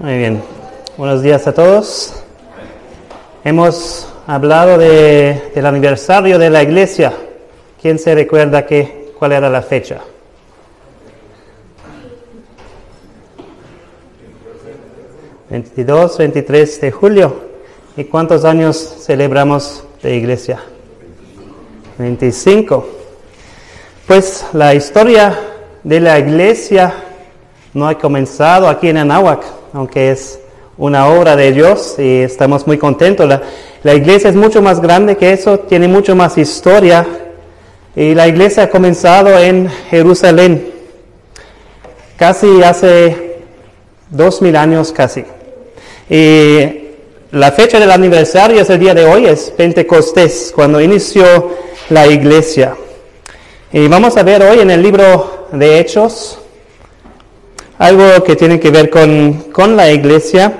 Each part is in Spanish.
Muy bien. Buenos días a todos. Hemos hablado de, del aniversario de la iglesia. ¿Quién se recuerda que, cuál era la fecha? ¿22, 23 de julio? ¿Y cuántos años celebramos de iglesia? 25. Pues la historia de la iglesia no ha comenzado aquí en Anáhuac, aunque es una obra de Dios y estamos muy contentos. La, iglesia es mucho más grande que eso, tiene mucho más historia y la iglesia ha comenzado en Jerusalén, casi hace dos mil años casi. Y la fecha del aniversario es el día de hoy, es Pentecostés, cuando inició la iglesia. Y vamos a ver hoy en el libro de Hechos algo que tiene que ver con, con la iglesia.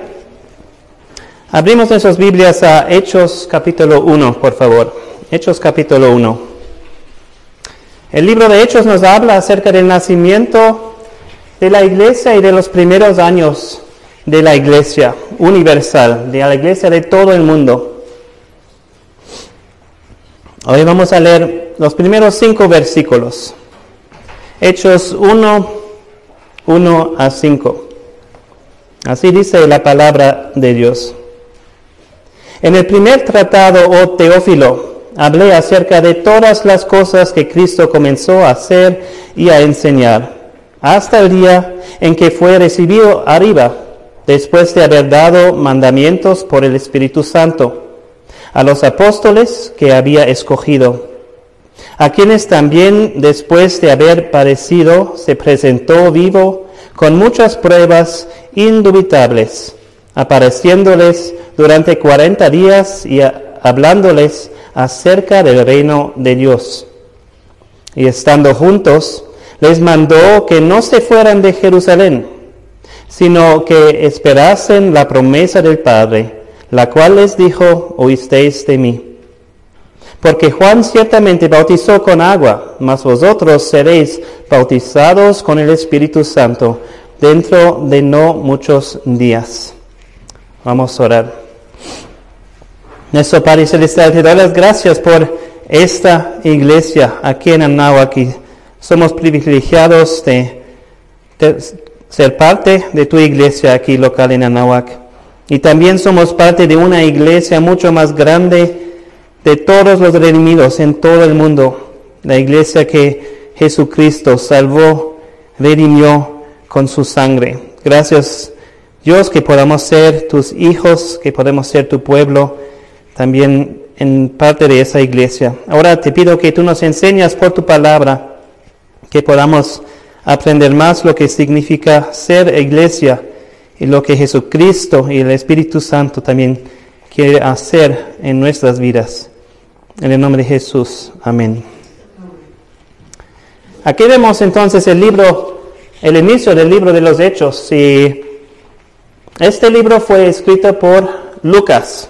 Abrimos nuestras Biblias a Hechos capítulo 1, por favor. Hechos capítulo 1. El libro de Hechos nos habla acerca del nacimiento de la iglesia y de los primeros años de la iglesia universal, de la iglesia de todo el mundo. Hoy vamos a leer los primeros cinco versículos. Hechos 1, 1 a 5. Así dice la palabra de Dios. En el primer tratado, oh Teófilo, hablé acerca de todas las cosas que Cristo comenzó a hacer y a enseñar, hasta el día en que fue recibido arriba, después de haber dado mandamientos por el Espíritu Santo, a los apóstoles que había escogido, a quienes también después de haber padecido se presentó vivo con muchas pruebas indubitables, apareciéndoles durante cuarenta días y hablándoles acerca del reino de Dios. Y estando juntos, les mandó que no se fueran de Jerusalén, sino que esperasen la promesa del Padre, la cual les dijo, oísteis de mí. Porque Juan ciertamente bautizó con agua, mas vosotros seréis bautizados con el Espíritu Santo dentro de no muchos días. Vamos a orar. Nuestro Padre Celestial, te doy las gracias por esta iglesia aquí en Anáhuac. Somos privilegiados de, de, ser parte de tu iglesia aquí local en Anáhuac. Y también somos parte de una iglesia mucho más grande de todos los redimidos en todo el mundo. La iglesia que Jesucristo salvó, redimió con su sangre. Gracias Dios que podamos ser tus hijos, que podemos ser tu pueblo, también en parte de esa iglesia. Ahora te pido que tú nos enseñas por tu palabra, que podamos aprender más lo que significa ser iglesia y lo que Jesucristo y el Espíritu Santo también quiere hacer en nuestras vidas. En el nombre de Jesús, amén. Aquí vemos entonces el libro, el inicio del libro de los Hechos. Y este libro fue escrito por Lucas.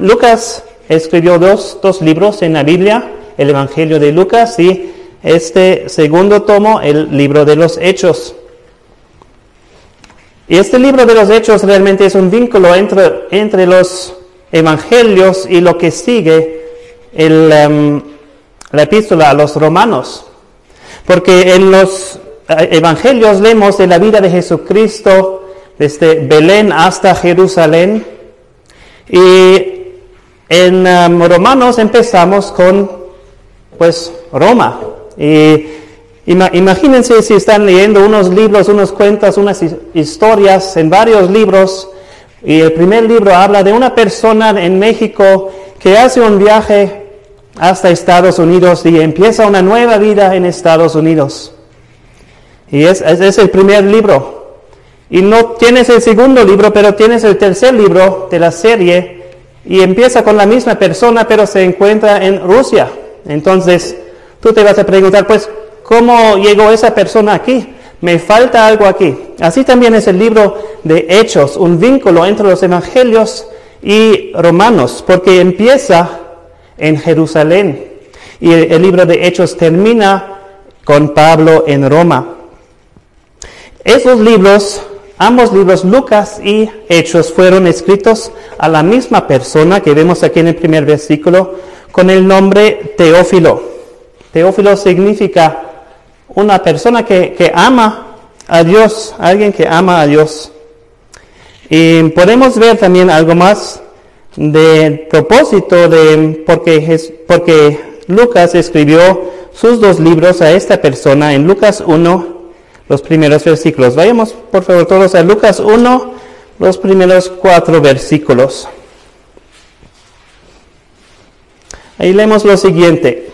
Lucas escribió dos, dos libros en la Biblia, el Evangelio de Lucas y este segundo tomo, el libro de los Hechos. Y este libro de los Hechos realmente es un vínculo entre, entre los evangelios y lo que sigue el, um, la epístola a los romanos. Porque en los evangelios leemos de la vida de Jesucristo desde Belén hasta Jerusalén. Y en um, Romanos empezamos con, pues, Roma. Y imagínense si están leyendo unos libros, unos cuentos, unas historias en varios libros y el primer libro habla de una persona en México que hace un viaje hasta Estados Unidos y empieza una nueva vida en Estados Unidos. Y es, es, es, el primer libro. Y no tienes el segundo libro, pero tienes el tercer libro de la serie y empieza con la misma persona, pero se encuentra en Rusia. Entonces, tú te vas a preguntar, pues, ¿cómo llegó esa persona aquí? Me falta algo aquí. Así también es el libro de Hechos, un vínculo entre los evangelios y romanos, porque empieza en Jerusalén y el libro de Hechos termina con Pablo en Roma. Esos libros ambos libros, Lucas y Hechos, fueron escritos a la misma persona que vemos aquí en el primer versículo con el nombre Teófilo. Teófilo significa una persona que, ama a Dios, alguien que ama a Dios. Y podemos ver también algo más de propósito de porque, porque Lucas escribió sus dos libros a esta persona en Lucas 1, los primeros versículos. Vayamos por favor todos a Lucas 1, los primeros cuatro versículos. Ahí leemos lo siguiente.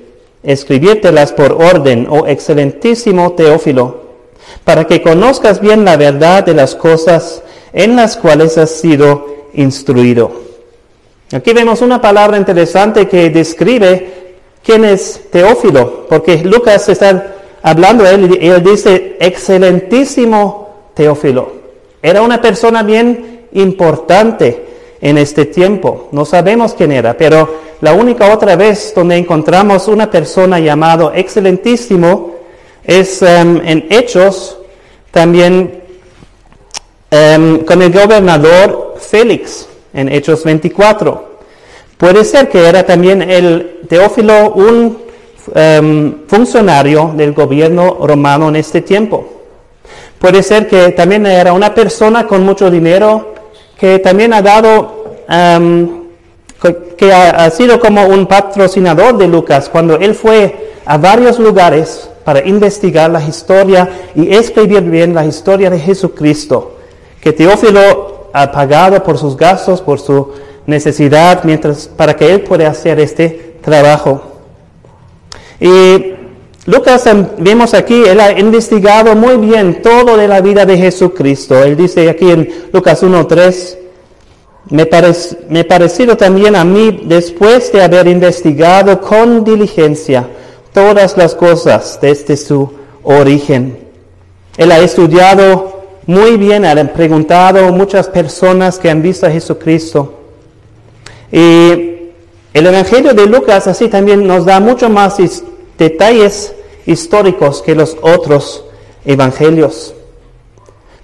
escribírtelas por orden, oh excelentísimo Teófilo, para que conozcas bien la verdad de las cosas en las cuales has sido instruido. Aquí vemos una palabra interesante que describe quién es Teófilo, porque Lucas está hablando él y él dice, excelentísimo Teófilo. Era una persona bien importante en este tiempo. No sabemos quién era, pero la única otra vez donde encontramos una persona llamado excelentísimo es em, en Hechos, también em, con el gobernador Félix, en Hechos 24. Puede ser que era también el Teófilo un em, funcionario del gobierno romano en este tiempo. Puede ser que también era una persona con mucho dinero que también ha dado que ha, sido como un patrocinador de Lucas cuando él fue a varios lugares para investigar la historia y escribir bien la historia de Jesucristo, que Teófilo ha pagado por sus gastos, por su necesidad, mientras para que él pueda hacer este trabajo. Y Lucas vemos aquí, él ha investigado muy bien todo de la vida de Jesucristo. Él dice aquí en Lucas 1.3, me, ha parecido también a mí, después de haber investigado con diligencia todas las cosas desde su origen. Él ha estudiado muy bien, ha preguntado muchas personas que han visto a Jesucristo. Y el Evangelio de Lucas así también nos da mucho más detalles históricos que los otros evangelios.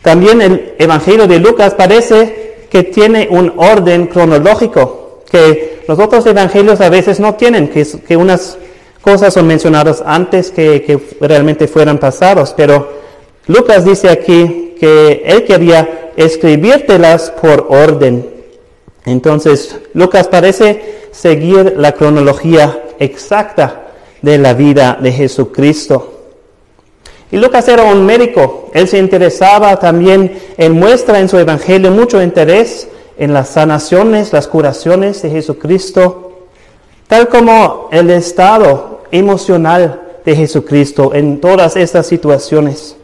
También el Evangelio de Lucas parece que tiene un orden cronológico que los otros evangelios a veces no tienen, que, unas cosas son mencionadas antes que, que realmente fueran pasados, pero Lucas dice aquí que él quería escribírtelas por orden. Entonces, Lucas parece seguir la cronología exacta de la vida de Jesucristo. Y Lucas era un médico, él se interesaba también, él muestra en su evangelio mucho interés en las sanaciones, las curaciones de Jesucristo, tal como el estado emocional de Jesucristo en todas estas situaciones.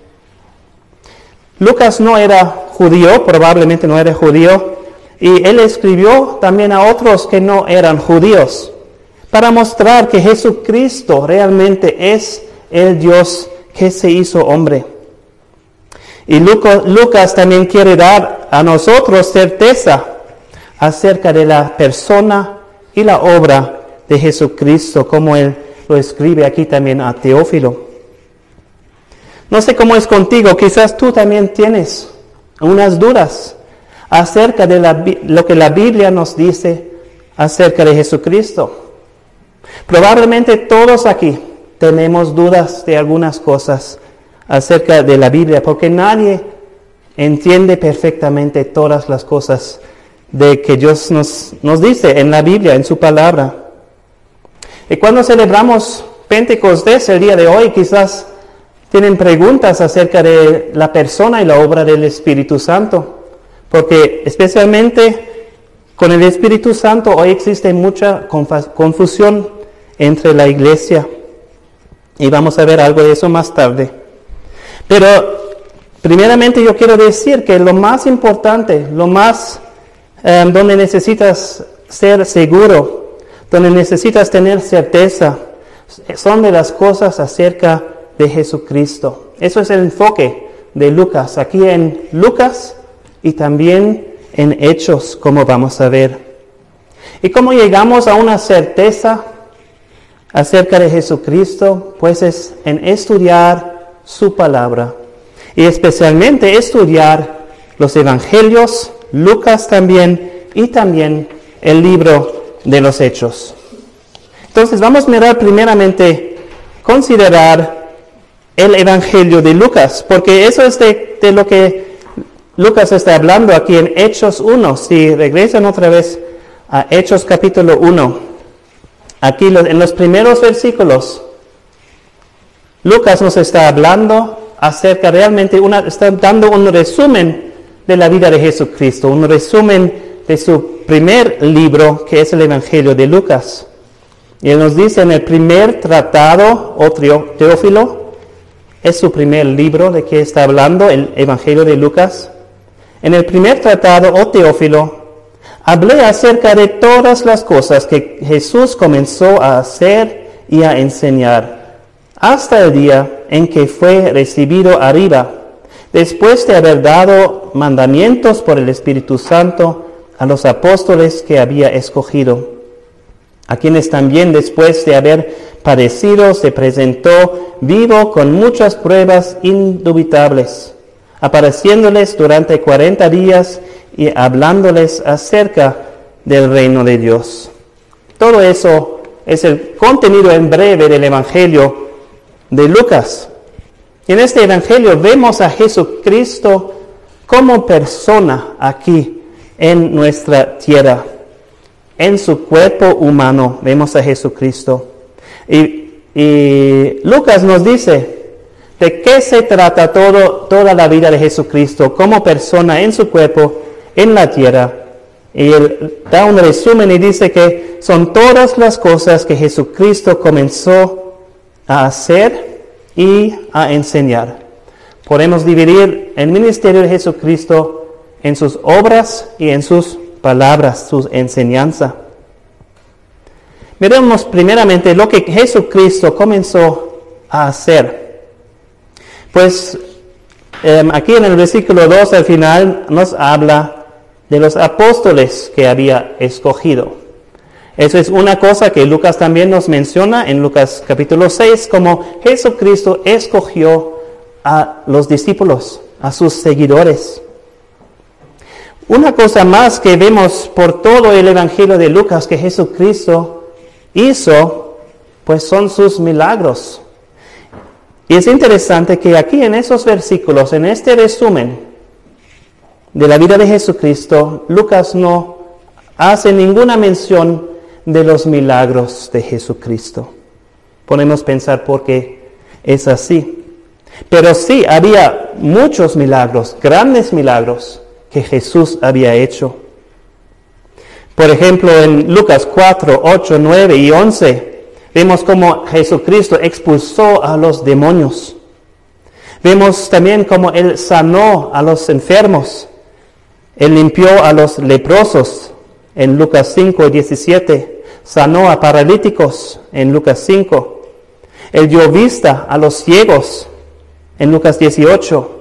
Lucas no era judío, probablemente no era judío, y él escribió también a otros que no eran judíos, para mostrar que Jesucristo realmente es el Dios que se hizo hombre. Y Lucas también quiere dar a nosotros certeza acerca de la persona y la obra de Jesucristo, como él lo escribe aquí también a Teófilo. No sé cómo es contigo, quizás tú también tienes unas dudas acerca de lo que la Biblia nos dice acerca de Jesucristo. Probablemente todos aquí tenemos dudas de algunas cosas acerca de la Biblia, porque nadie entiende perfectamente todas las cosas de que Dios nos, nos dice en la Biblia, en su palabra. Y cuando celebramos Pentecostés el día de hoy, quizás tienen preguntas acerca de la persona y la obra del Espíritu Santo, porque especialmente con el Espíritu Santo hoy existe mucha confusión entre la iglesia. Y vamos a ver algo de eso más tarde. Pero primeramente yo quiero decir que lo más importante, lo más em, donde necesitas ser seguro, donde necesitas tener certeza, son de las cosas acerca de Jesucristo. Eso es el enfoque de Lucas, aquí en Lucas y también en Hechos, como vamos a ver. ¿Y cómo llegamos a una certeza acerca de Jesucristo? Pues es en estudiar su palabra y especialmente estudiar los evangelios, Lucas también y también el libro de los Hechos. Entonces vamos a mirar primeramente, considerar el Evangelio de Lucas, porque eso es de, de lo que Lucas está hablando aquí en Hechos 1. Si regresan otra vez a Hechos capítulo 1, aquí en los primeros versículos, Lucas nos está hablando acerca realmente, una, está dando un resumen de la vida de Jesucristo, un resumen de su primer libro, que es el Evangelio de Lucas. Y él nos dice en el primer tratado, o Teófilo, es su primer libro de que está hablando, el Evangelio de Lucas. En el primer tratado, o Teófilo, hablé acerca de todas las cosas que Jesús comenzó a hacer y a enseñar, hasta el día en que fue recibido arriba, después de haber dado mandamientos por el Espíritu Santo a los apóstoles que había escogido a quienes también después de haber padecido se presentó vivo con muchas pruebas indubitables, apareciéndoles durante cuarenta días y hablándoles acerca del reino de Dios. Todo eso es el contenido en breve del Evangelio de Lucas. En este Evangelio vemos a Jesucristo como persona aquí en nuestra tierra en su cuerpo humano vemos a Jesucristo. Y, Lucas nos dice de qué se trata todo, toda la vida de Jesucristo como persona en su cuerpo en la tierra. Y él da un resumen y dice que son todas las cosas que Jesucristo comenzó a hacer y a enseñar. Podemos dividir el ministerio de Jesucristo en sus obras y en sus palabras, su enseñanza. Miremos primeramente lo que Jesucristo comenzó a hacer. Pues em, aquí en el versículo 2 al final nos habla de los apóstoles que había escogido. Eso es una cosa que Lucas también nos menciona en Lucas capítulo 6, como Jesucristo escogió a los discípulos, a sus seguidores. Una cosa más que vemos por todo el Evangelio de Lucas que Jesucristo hizo, pues son sus milagros. Y es interesante que aquí en esos versículos, en este resumen de la vida de Jesucristo, Lucas no hace ninguna mención de los milagros de Jesucristo. Podemos pensar por qué es así. Pero sí, había muchos milagros, grandes milagros que Jesús había hecho. Por ejemplo, en Lucas 4, 8, 9 y 11, vemos cómo Jesucristo expulsó a los demonios. Vemos también cómo Él sanó a los enfermos. Él limpió a los leprosos en Lucas 5, 17. Sanó a paralíticos en Lucas 5. Él dio vista a los ciegos en Lucas 18.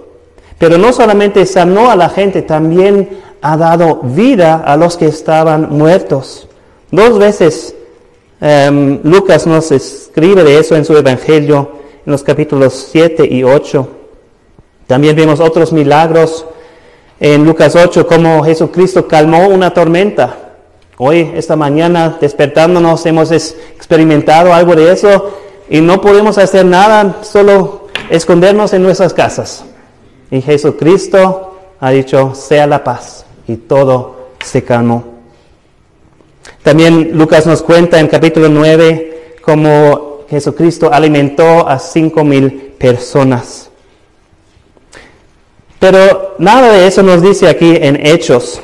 Pero no solamente sanó a la gente, también ha dado vida a los que estaban muertos. Dos veces em, Lucas nos escribe de eso en su Evangelio, en los capítulos 7 y 8. También vemos otros milagros en Lucas 8, como Jesucristo calmó una tormenta. Hoy, esta mañana, despertándonos, hemos experimentado algo de eso y no podemos hacer nada, solo escondernos en nuestras casas. Y Jesucristo ha dicho, sea la paz. Y todo se calmó. También Lucas nos cuenta en capítulo 9 cómo Jesucristo alimentó a cinco mil personas. Pero nada de eso nos dice aquí en Hechos.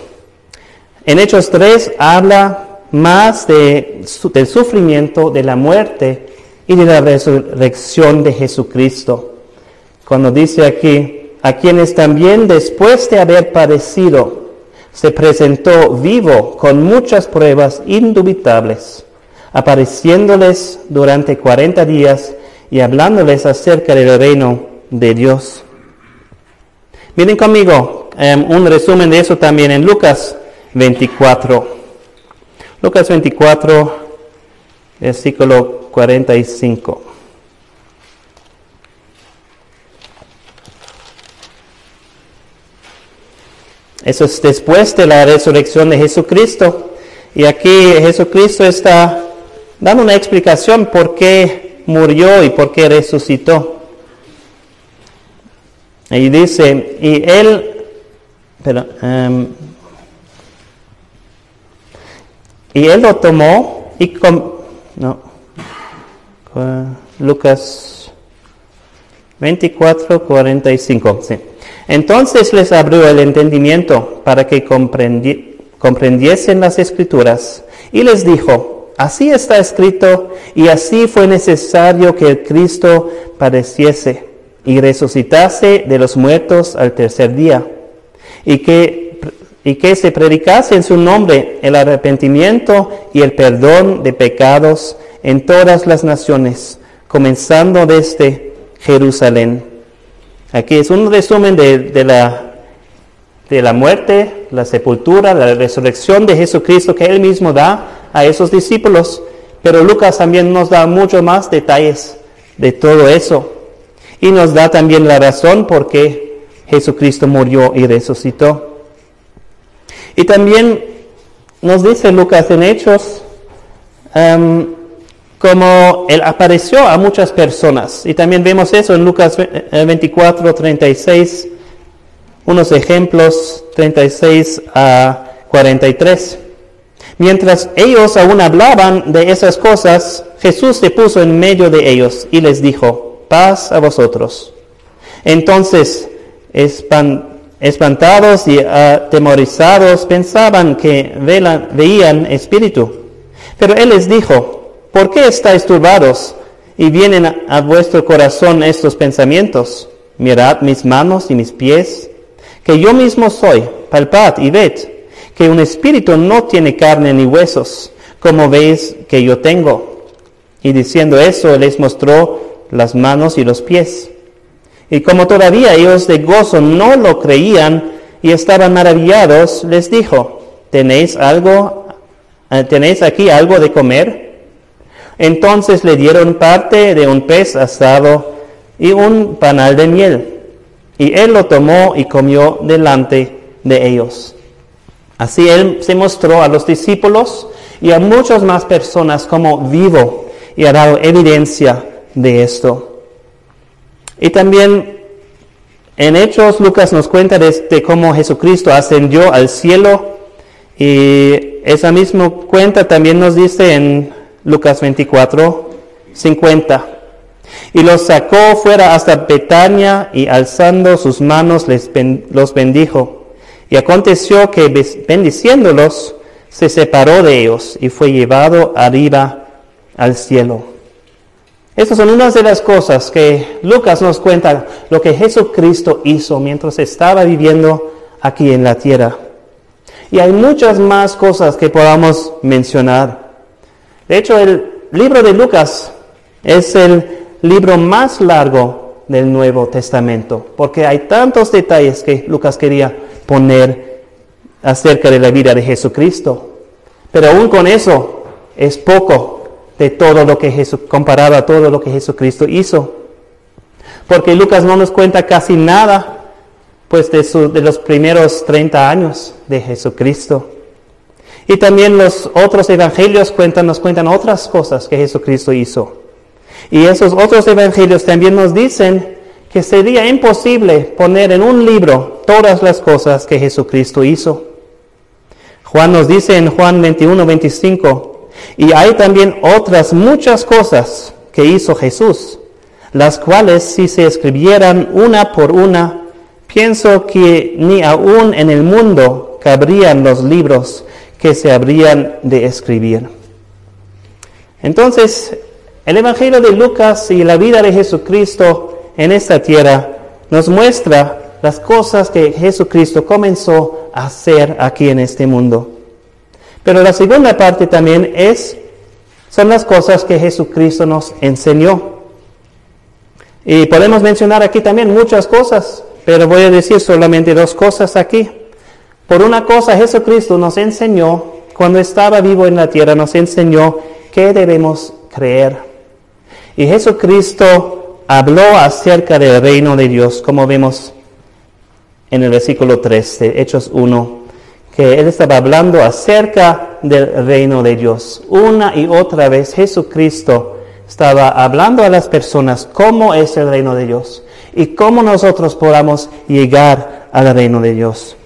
En Hechos 3 habla más de, del sufrimiento, de la muerte y de la resurrección de Jesucristo. Cuando dice aquí, a quienes también después de haber padecido, se presentó vivo con muchas pruebas indubitables, apareciéndoles durante 40 días y hablándoles acerca del reino de Dios. Miren conmigo em, un resumen de eso también en Lucas 24. Lucas 24, versículo 45. Eso es después de la resurrección de Jesucristo. Y aquí Jesucristo está dando una explicación por qué murió y por qué resucitó. Y dice, y él, pero, em, y él lo tomó y com, no, Lucas 24, 45, sí. Entonces les abrió el entendimiento para que comprendiesen las escrituras y les dijo, así está escrito y así fue necesario que el Cristo padeciese y resucitase de los muertos al tercer día, y que, y que se predicase en su nombre el arrepentimiento y el perdón de pecados en todas las naciones, comenzando desde Jerusalén. Aquí es un resumen de, la, de la muerte, la sepultura, la resurrección de Jesucristo que él mismo da a esos discípulos, pero Lucas también nos da mucho más detalles de todo eso. Y nos da también la razón por qué Jesucristo murió y resucitó. Y también nos dice Lucas en Hechos um, como Él apareció a muchas personas. Y también vemos eso en Lucas 24, 36, eh, unos ejemplos 36 a 43. Mientras ellos aún hablaban de esas cosas, Jesús se puso en medio de ellos y les dijo, paz a vosotros. Entonces, espantados y atemorizados, pensaban que veían espíritu. Pero Él les dijo, ¿por qué estáis turbados y vienen a vuestro corazón estos pensamientos? Mirad mis manos y mis pies, que yo mismo soy, palpad y ved, que un espíritu no tiene carne ni huesos, como veis que yo tengo. Y diciendo eso, les mostró las manos y los pies. Y como todavía ellos de gozo no lo creían y estaban maravillados, les dijo, ¿tenéis algo, eh, tenéis aquí algo de comer? Entonces le dieron parte de un pez asado y un panal de miel. Y él lo tomó y comió delante de ellos. Así él se mostró a los discípulos y a muchas más personas como vivo y ha dado evidencia de esto. Y también en Hechos Lucas nos cuenta de, cómo Jesucristo ascendió al cielo y esa misma cuenta también nos dice en Lucas 24, 50. Y los sacó fuera hasta Betania y alzando sus manos les los bendijo. Y aconteció que bendiciéndolos se separó de ellos y fue llevado arriba al cielo. Estas son unas de las cosas que Lucas nos cuenta, lo que Jesucristo hizo mientras estaba viviendo aquí en la tierra. Y hay muchas más cosas que podamos mencionar. De hecho, el libro de Lucas es el libro más largo del Nuevo Testamento, porque hay tantos detalles que Lucas quería poner acerca de la vida de Jesucristo. Pero aún con eso es poco de todo lo que Jesús, comparado a todo lo que Jesucristo hizo. Porque Lucas no nos cuenta casi nada, pues de, de los primeros 30 años de Jesucristo. Y también los otros evangelios cuentan, nos cuentan otras cosas que Jesucristo hizo. Y esos otros evangelios también nos dicen que sería imposible poner en un libro todas las cosas que Jesucristo hizo. Juan nos dice en Juan 21, 25, y hay también otras muchas cosas que hizo Jesús, las cuales si se escribieran una por una, pienso que ni aún en el mundo cabrían los libros que se habrían de escribir. Entonces, el Evangelio de Lucas y la vida de Jesucristo en esta tierra nos muestra las cosas que Jesucristo comenzó a hacer aquí en este mundo. Pero la segunda parte también es, son las cosas que Jesucristo nos enseñó. Y podemos mencionar aquí también muchas cosas, pero voy a decir solamente dos cosas aquí. Por una cosa, Jesucristo nos enseñó, cuando estaba vivo en la tierra, nos enseñó qué debemos creer. Y Jesucristo habló acerca del reino de Dios, como vemos en el versículo 3 de Hechos 1, que él estaba hablando acerca del reino de Dios. Una y otra vez Jesucristo estaba hablando a las personas cómo es el reino de Dios y cómo nosotros podamos llegar al reino de Dios.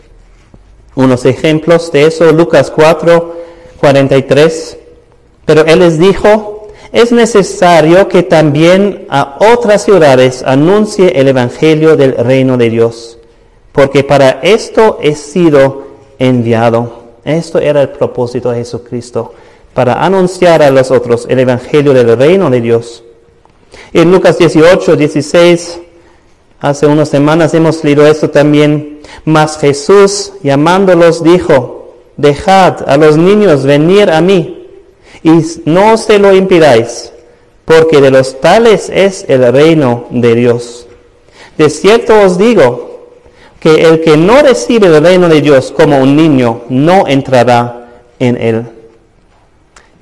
Unos ejemplos de eso, Lucas 4, 43. Pero él les dijo, es necesario que también a otras ciudades anuncie el Evangelio del reino de Dios porque para esto he sido enviado. Esto era el propósito de Jesucristo, para anunciar a los otros el Evangelio del reino de Dios. En Lucas 18, 16, hace unas semanas hemos leído esto también, mas Jesús llamándolos dijo, dejad a los niños venir a mí y no se lo impidáis, porque de los tales es el reino de Dios. De cierto os digo, que el que no recibe el reino de Dios como un niño no entrará en él.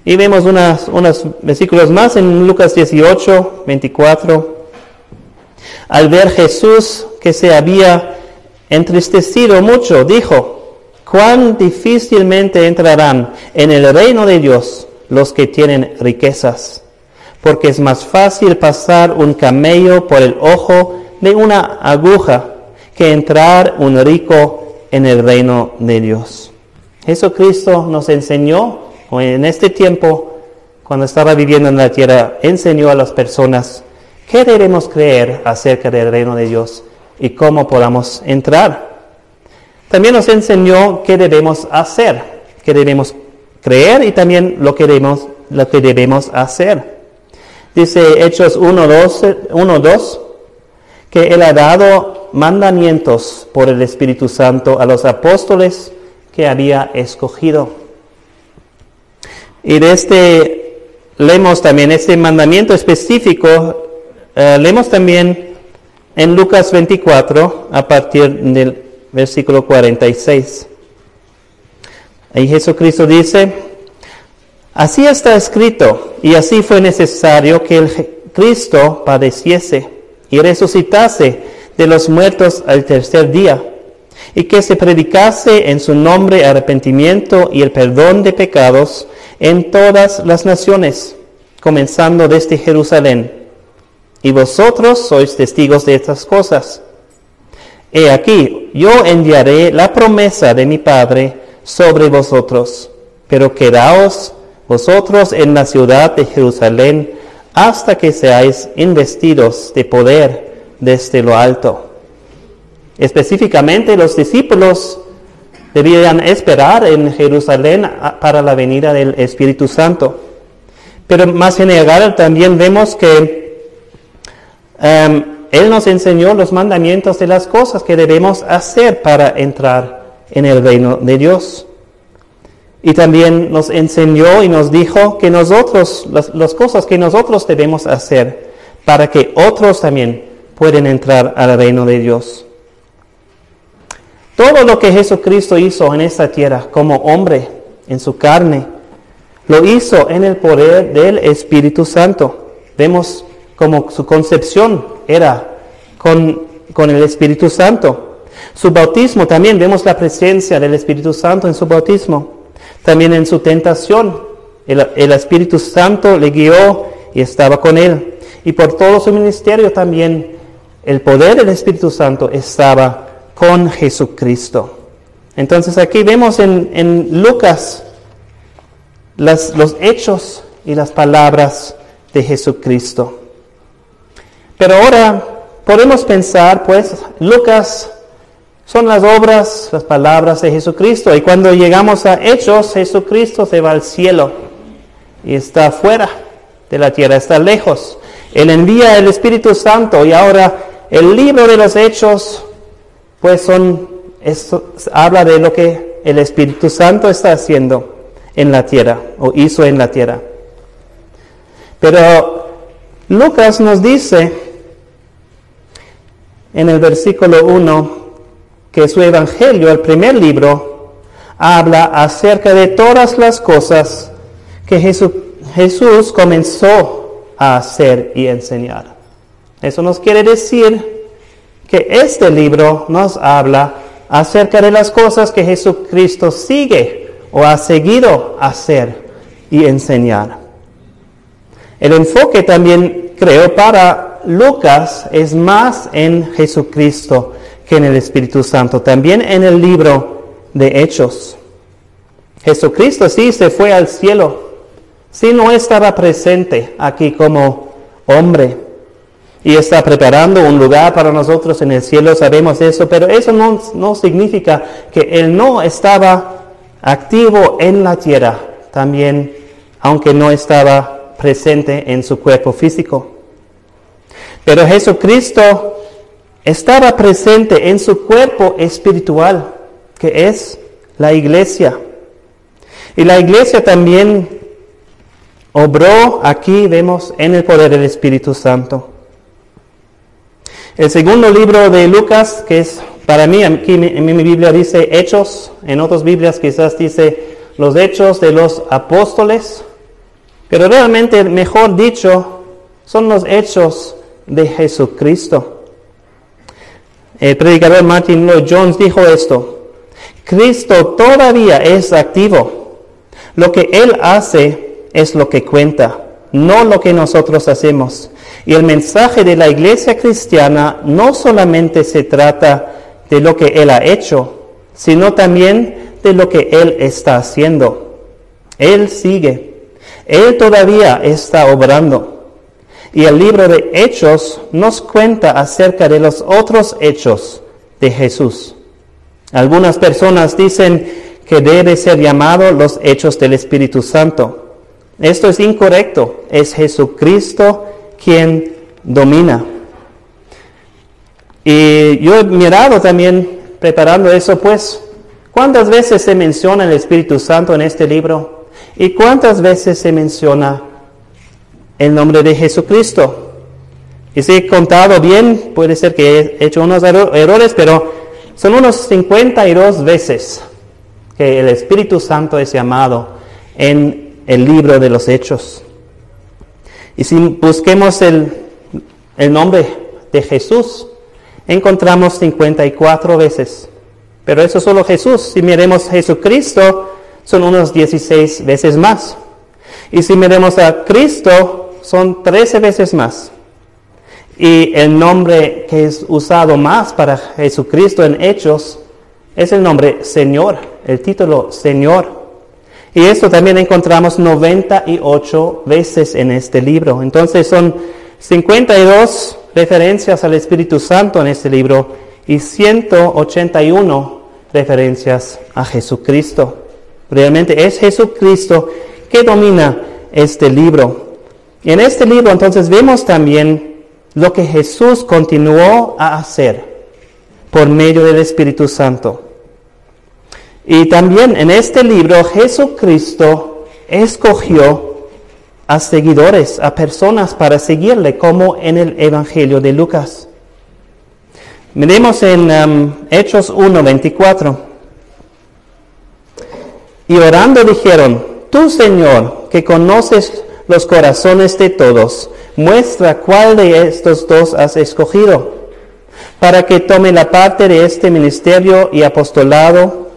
Y vemos unos versículos más en Lucas 18, 24. Al ver Jesús que se había entristecido mucho, dijo, cuán difícilmente entrarán en el reino de Dios los que tienen riquezas, porque es más fácil pasar un camello por el ojo de una aguja que entrar un rico en el reino de Dios. Jesucristo nos enseñó, en este tiempo, cuando estaba viviendo en la tierra, enseñó a las personas qué debemos creer acerca del reino de Dios y cómo podamos entrar. También nos enseñó qué debemos hacer, qué debemos creer y también lo que debemos, lo que debemos hacer. Dice Hechos 1, 2, que Él ha dado mandamientos por el Espíritu Santo a los apóstoles que había escogido. Y de este leemos también este mandamiento específico, eh, leemos también en Lucas 24 a partir del versículo 46. Ahí Jesucristo dice, así está escrito y así fue necesario que el Cristo padeciese y resucitase de los muertos al tercer día, y que se predicase en su nombre arrepentimiento y el perdón de pecados en todas las naciones, comenzando desde Jerusalén. Y vosotros sois testigos de estas cosas. He aquí, yo enviaré la promesa de mi Padre sobre vosotros, pero quedaos vosotros en la ciudad de Jerusalén hasta que seáis investidos de poder desde lo alto. Específicamente los discípulos debían esperar en Jerusalén para la venida del Espíritu Santo. Pero más general también vemos que em, Él nos enseñó los mandamientos de las cosas que debemos hacer para entrar en el reino de Dios. Y también nos enseñó y nos dijo que nosotros, las cosas que nosotros debemos hacer para que otros también pueden entrar al reino de Dios. Todo lo que Jesucristo hizo en esta tierra como hombre, en su carne, lo hizo en el poder del Espíritu Santo. Vemos como su concepción era con, con el Espíritu Santo. Su bautismo también vemos la presencia del Espíritu Santo en su bautismo. También en su tentación, el, el Espíritu Santo le guió y estaba con él. Y por todo su ministerio también el poder del Espíritu Santo estaba con Jesucristo. Entonces aquí vemos en, Lucas los hechos y las palabras de Jesucristo. Pero ahora podemos pensar, pues, Lucas son las obras, las palabras de Jesucristo. Y cuando llegamos a hechos, Jesucristo se va al cielo y está fuera de la tierra, está lejos. Él envía el Espíritu Santo y ahora el libro de los hechos pues son, esto, habla de lo que el Espíritu Santo está haciendo en la tierra o hizo en la tierra. Pero Lucas nos dice en el versículo 1 que su evangelio, el primer libro, habla acerca de todas las cosas que Jesús, Jesús comenzó a hacer y enseñar. Eso nos quiere decir que este libro nos habla acerca de las cosas que Jesucristo sigue o ha seguido hacer y enseñar. El enfoque también, creo, para Lucas es más en Jesucristo que en el Espíritu Santo, también en el libro de Hechos. Jesucristo sí se fue al cielo, sí no estaba presente aquí como hombre y está preparando un lugar para nosotros en el cielo, sabemos eso, pero eso no, no significa que Él no estaba activo en la tierra, también aunque no estaba presente en su cuerpo físico. Pero Jesucristo estaba presente en su cuerpo espiritual, que es la iglesia. Y la iglesia también obró aquí, vemos, en el poder del Espíritu Santo. El segundo libro de Lucas, que es para mí, aquí en mi Biblia dice Hechos, en otras Biblias quizás dice los Hechos de los Apóstoles, pero realmente, mejor dicho, son los Hechos de Jesucristo. El predicador Martin Lloyd Jones dijo esto, Cristo todavía es activo. Lo que Él hace es lo que cuenta, no lo que nosotros hacemos. Y el mensaje de la iglesia cristiana no solamente se trata de lo que Él ha hecho, sino también de lo que Él está haciendo. Él sigue. Él todavía está obrando. Y el libro de Hechos nos cuenta acerca de los otros hechos de Jesús. Algunas personas dicen que debe ser llamado los hechos del Espíritu Santo. Esto es incorrecto. Es Jesucristo quien domina. Y yo he mirado también, preparando eso, pues, ¿cuántas veces se menciona el Espíritu Santo en este libro? ¿Y cuántas veces se menciona el nombre de Jesucristo. Y si he contado bien, puede ser que he hecho unos errores, pero son unos 52 veces que el Espíritu Santo es llamado en el libro de los Hechos. Y si busquemos el, el nombre de Jesús, encontramos 54 veces. Pero eso es solo Jesús. Si miremos Jesucristo, son unos 16 veces más. Y si miremos a Cristo, son 13 veces más. Y el nombre que es usado más para Jesucristo en Hechos es el nombre Señor, el título Señor. Y esto también encontramos 98 veces en este libro. Entonces son 52 referencias al Espíritu Santo en este libro y 181 referencias a Jesucristo. Realmente es Jesucristo que domina este libro. En este libro entonces vemos también lo que Jesús continuó a hacer por medio del Espíritu Santo. Y también en este libro Jesucristo escogió a seguidores, a personas para seguirle, como en el Evangelio de Lucas. Miremos en um, Hechos 1, 24. Y orando dijeron, tú Señor, que conoces los corazones de todos. Muestra cuál de estos dos has escogido, para que tome la parte de este ministerio y apostolado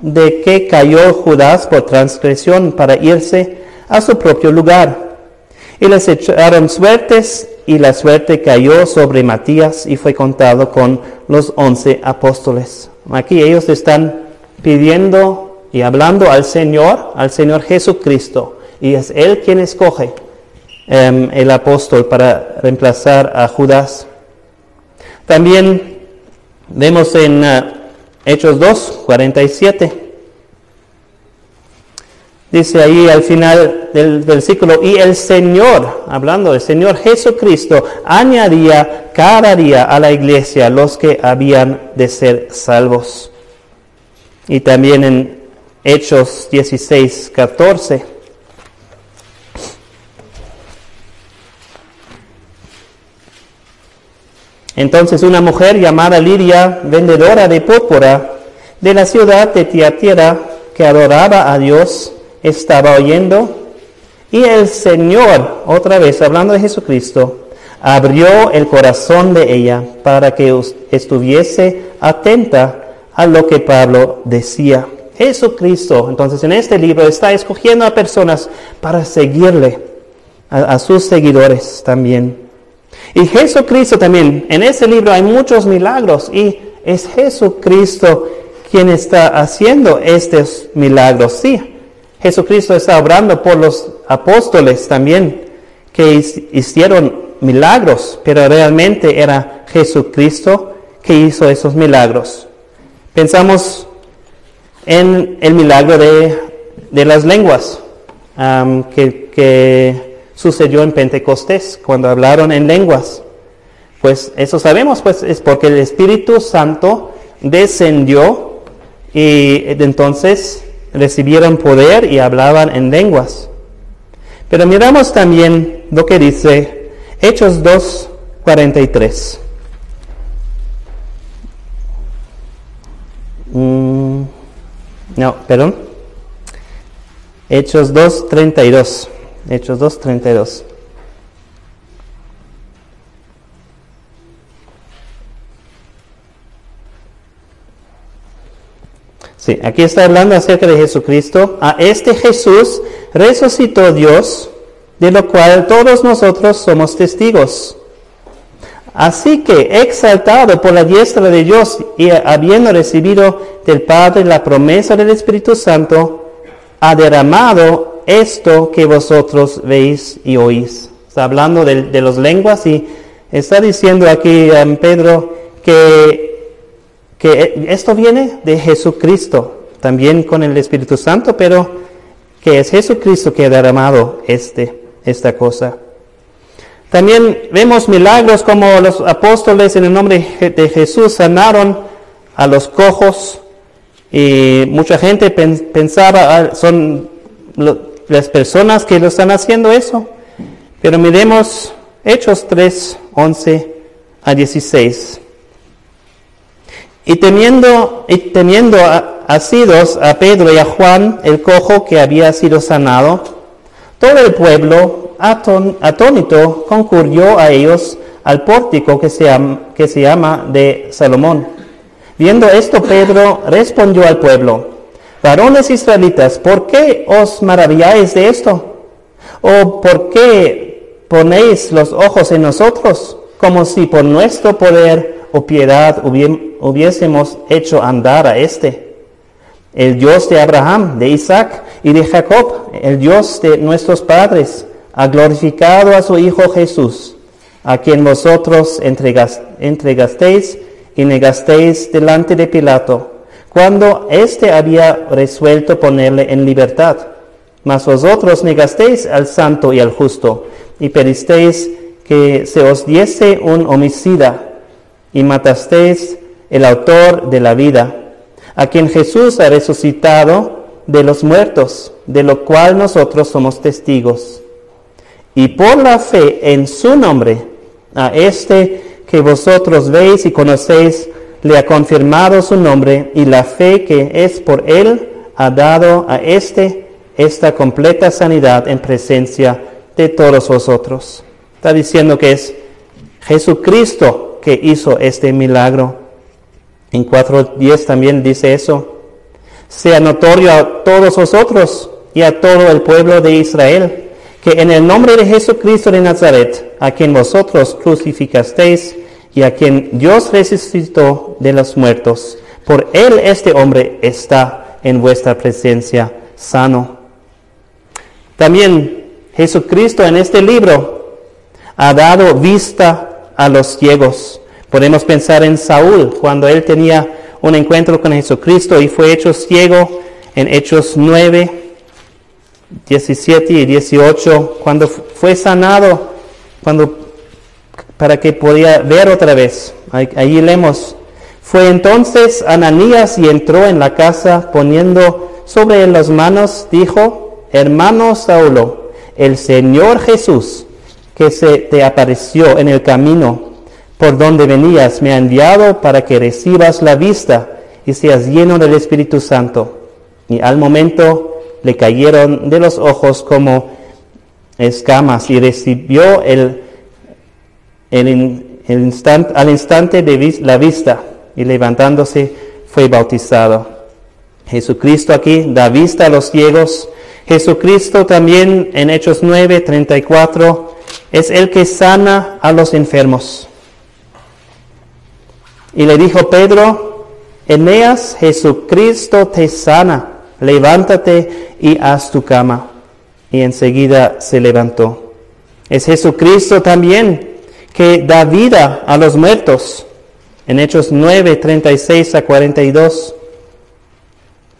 de que cayó Judas por transgresión para irse a su propio lugar. Y les echaron suertes y la suerte cayó sobre Matías y fue contado con los once apóstoles. Aquí ellos están pidiendo y hablando al Señor, al Señor Jesucristo, y es él quien escoge em, el apóstol para reemplazar a Judas. También vemos en uh, Hechos 2, 47. Dice ahí al final del versículo, y el Señor, hablando del Señor Jesucristo, añadía cada día a la iglesia los que habían de ser salvos. Y también en Hechos 16, 14. Entonces una mujer llamada Lidia, vendedora de púrpura de la ciudad de Tiatira, que adoraba a Dios, estaba oyendo. Y el Señor, otra vez hablando de Jesucristo, abrió el corazón de ella para que estuviese atenta a lo que Pablo decía. Jesucristo, entonces en este libro está escogiendo a personas para seguirle, a, sus seguidores también. Y Jesucristo también, en este libro hay muchos milagros y es Jesucristo quien está haciendo estos milagros. Sí, Jesucristo está obrando por los apóstoles también que hicieron milagros, pero realmente era Jesucristo que hizo esos milagros. Pensamos en el milagro de, las lenguas que, que, sucedió en Pentecostés, cuando hablaron en lenguas. Pues eso sabemos, pues es porque el Espíritu Santo descendió y entonces recibieron poder y hablaban en lenguas. Pero miramos también lo que dice Hechos 2, 43. Mm, no, perdón. Hechos 2, 32. Hechos 2, 32. Sí, aquí está hablando acerca de Jesucristo. A este Jesús resucitó Dios, de lo cual todos nosotros somos testigos. Así que, exaltado por la diestra de Dios y habiendo recibido del Padre la promesa del Espíritu Santo, ha derramado esto que vosotros veis y oís. Está hablando de, las lenguas y está diciendo aquí um, Pedro que que esto viene de Jesucristo, también con el Espíritu Santo, pero que es Jesucristo que ha derramado este, esta cosa. También vemos milagros como los apóstoles en el nombre de Jesús sanaron a los cojos y mucha gente pensaba, ah, son las personas que lo están haciendo eso. Pero miremos Hechos 3, 11 a 16. Y teniendo, y teniendo asidos a Pedro y a Juan, el cojo que había sido sanado, todo el pueblo, atónito, concurrió a ellos al pórtico que se, que se llama de Salomón. Viendo esto, Pedro respondió al pueblo, varones israelitas, ¿por qué os maravilláis de esto? ¿O por qué ponéis los ojos en nosotros, como si por nuestro poder o piedad hubiésemos hecho andar a este. El Dios de Abraham, de Isaac y de Jacob, el Dios de nuestros padres, ha glorificado a su Hijo Jesús, a quien vosotros entregasteis y negasteis delante de Pilato, cuando éste había resuelto ponerle en libertad. Mas vosotros negasteis al santo y al justo, y pedisteis que se os diese un homicida y matasteis el autor de la vida, a quien Jesús ha resucitado de los muertos, de lo cual nosotros somos testigos. Y por la fe en su nombre, a este que vosotros veis y conocéis, le ha confirmado su nombre y la fe que es por él ha dado a este esta completa sanidad en presencia de todos vosotros. Está diciendo que es Jesucristo que hizo este milagro. En 4.10 también dice eso. Sea notorio a todos vosotros y a todo el pueblo de Israel que en el nombre de Jesucristo de Nazaret, a quien vosotros crucificasteis y a quien Dios resucitó de los muertos, por él este hombre está en vuestra presencia sano. También Jesucristo en este libro ha dado vista a los ciegos. Podemos pensar en Saúl, cuando él tenía un encuentro con Jesucristo y fue hecho ciego en Hechos 9, 17 y 18, cuando fue sanado, cuando para que podía ver otra vez. Allí leemos, fue entonces Ananías y entró en la casa poniendo sobre él las manos, dijo, hermano Saulo, el Señor Jesús, que se te apareció en el camino por donde venías, me ha enviado para que recibas la vista y seas lleno del Espíritu Santo. Y al momento le cayeron de los ojos como escamas y recibió el, al instante de la vista y levantándose fue bautizado. Jesucristo aquí da vista a los ciegos. Jesucristo también en Hechos 9, 34 es el que sana a los enfermos. Y le dijo Pedro, Eneas, Jesucristo te sana, levántate y haz tu cama. Y enseguida se levantó. Es Jesucristo también que da vida a los muertos. En Hechos 9, 36 a 42.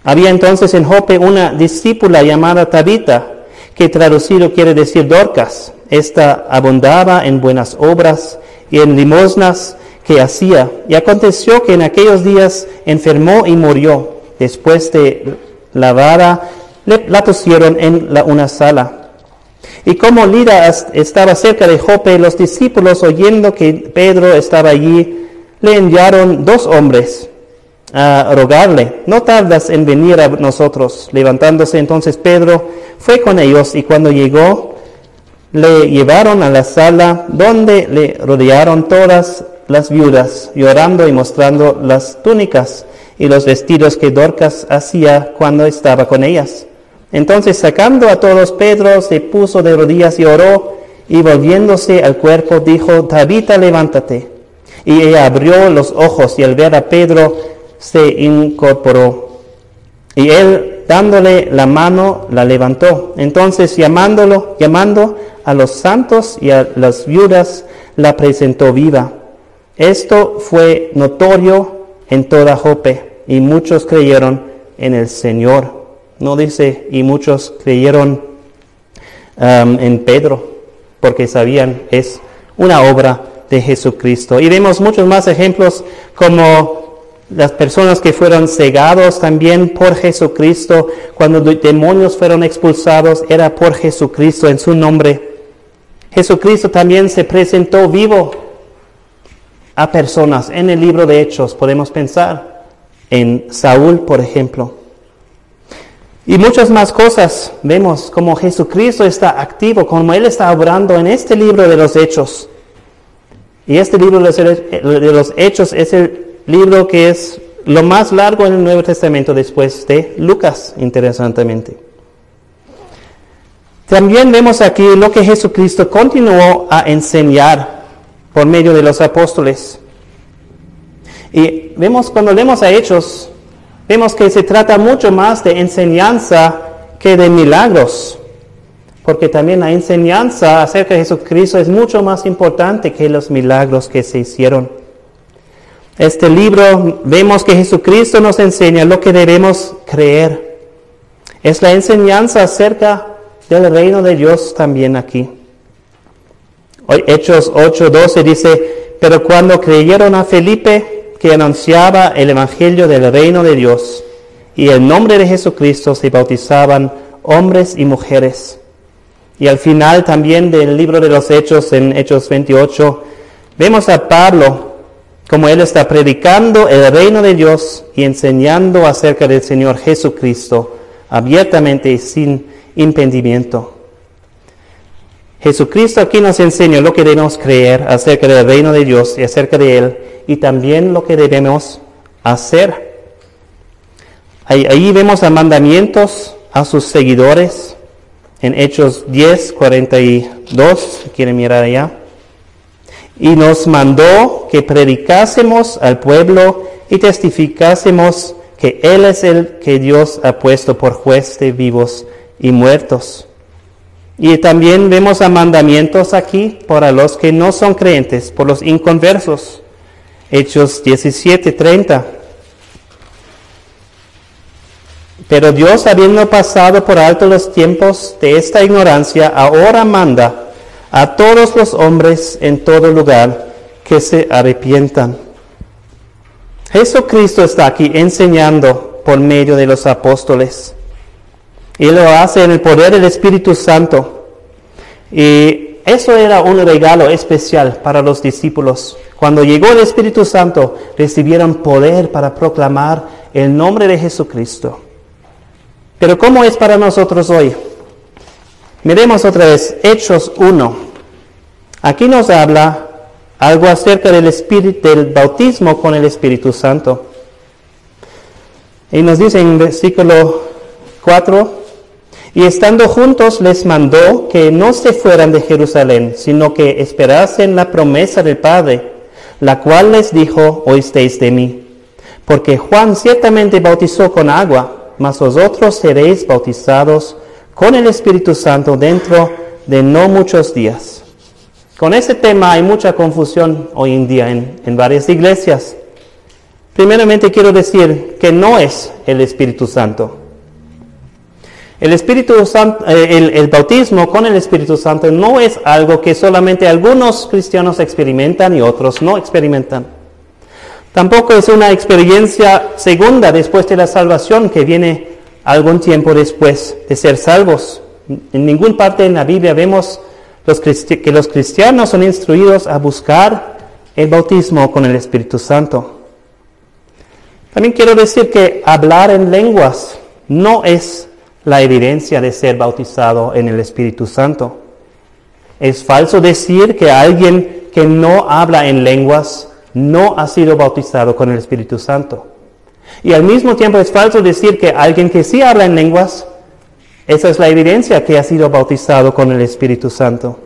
Había entonces en Jope una discípula llamada Tabita, que traducido quiere decir Dorcas. Esta abundaba en buenas obras y en limosnas que hacía. Y aconteció que en aquellos días enfermó y murió. Después de lavada, la pusieron en una sala. Y como Lida estaba cerca de Jope, los discípulos, oyendo que Pedro estaba allí, le enviaron dos hombres a rogarle, no tardas en venir a nosotros. Levantándose entonces Pedro fue con ellos y cuando llegó, le llevaron a la sala donde le rodearon todas las viudas, llorando y mostrando las túnicas y los vestidos que Dorcas hacía cuando estaba con ellas. Entonces sacando a todos, Pedro se puso de rodillas y oró, y volviéndose al cuerpo dijo, Tabita, levántate. Y ella abrió los ojos y al ver a Pedro se incorporó. Y él, dándole la mano, la levantó. Entonces llamándolo, llamando a los santos y a las viudas, la presentó viva. Esto fue notorio en toda Jope y muchos creyeron en el Señor. No dice, y muchos creyeron um, en Pedro, porque sabían, es una obra de Jesucristo. Y vemos muchos más ejemplos como las personas que fueron cegados también por Jesucristo, cuando demonios fueron expulsados, era por Jesucristo en su nombre. Jesucristo también se presentó vivo a personas. En el libro de Hechos podemos pensar en Saúl, por ejemplo. Y muchas más cosas vemos como Jesucristo está activo, como Él está obrando en este libro de los Hechos. Y este libro de los Hechos es el libro que es lo más largo en el Nuevo Testamento después de Lucas, interesantemente. También vemos aquí lo que Jesucristo continuó a enseñar por medio de los apóstoles. Y vemos, cuando leemos a Hechos, vemos que se trata mucho más de enseñanza que de milagros, porque también la enseñanza acerca de Jesucristo es mucho más importante que los milagros que se hicieron. Este libro vemos que Jesucristo nos enseña lo que debemos creer. Es la enseñanza acerca del reino de Dios también aquí. Hechos 8:12 dice, pero cuando creyeron a Felipe que anunciaba el Evangelio del reino de Dios y el nombre de Jesucristo se bautizaban hombres y mujeres. Y al final también del libro de los Hechos, en Hechos 28, vemos a Pablo como él está predicando el reino de Dios y enseñando acerca del Señor Jesucristo abiertamente y sin impedimento. Jesucristo aquí nos enseña lo que debemos creer acerca del reino de Dios y acerca de Él y también lo que debemos hacer. Ahí, vemos a mandamientos a sus seguidores en Hechos 10, 42, si quieren mirar allá. Y nos mandó que predicásemos al pueblo y testificásemos que Él es el que Dios ha puesto por juez de vivos y muertos. Y también vemos a mandamientos aquí para los que no son creyentes, por los inconversos. Hechos 17:30. Pero Dios, habiendo pasado por alto los tiempos de esta ignorancia, ahora manda a todos los hombres en todo lugar que se arrepientan. Jesucristo está aquí enseñando por medio de los apóstoles. Y lo hace en el poder del Espíritu Santo. Y eso era un regalo especial para los discípulos. Cuando llegó el Espíritu Santo, recibieron poder para proclamar el nombre de Jesucristo. Pero ¿cómo es para nosotros hoy? Miremos otra vez Hechos 1. Aquí nos habla algo acerca del, espíritu, del bautismo con el Espíritu Santo. Y nos dice en versículo 4, y estando juntos les mandó que no se fueran de Jerusalén, sino que esperasen la promesa del Padre, la cual les dijo, oísteis de mí. Porque Juan ciertamente bautizó con agua, mas vosotros seréis bautizados con el Espíritu Santo dentro de no muchos días. Con ese tema hay mucha confusión hoy en día en, en varias iglesias. Primeramente quiero decir que no es el Espíritu Santo. El, Espíritu Santo, eh, el, bautismo con el Espíritu Santo no es algo que solamente algunos cristianos experimentan y otros no experimentan. Tampoco es una experiencia segunda después de la salvación que viene algún tiempo después de ser salvos. En ninguna parte en la Biblia vemos que los cristianos son instruidos a buscar el bautismo con el Espíritu Santo. También quiero decir que hablar en lenguas no es la evidencia de ser bautizado en el Espíritu Santo. Es falso decir que alguien que no habla en lenguas no ha sido bautizado con el Espíritu Santo. Y al mismo tiempo es falso decir que alguien que sí habla en lenguas, esa es la evidencia que ha sido bautizado con el Espíritu Santo.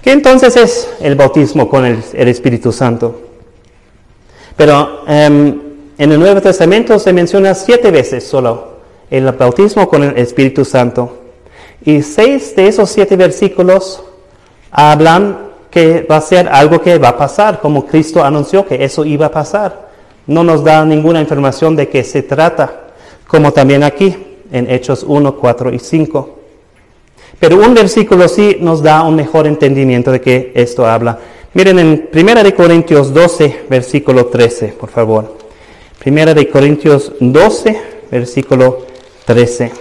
¿Qué entonces es el bautismo con el, Espíritu Santo? Pero um, en el Nuevo Testamento se menciona siete veces solo el bautismo con el Espíritu Santo. Y seis de esos siete versículos hablan que va a ser algo que va a pasar, como Cristo anunció que eso iba a pasar no nos da ninguna información de qué se trata, como también aquí en Hechos 1, 4 y 5. Pero un versículo sí nos da un mejor entendimiento de qué esto habla. Miren en 1 Corintios 12, versículo 13, por favor. 1 Corintios 12, versículo 13.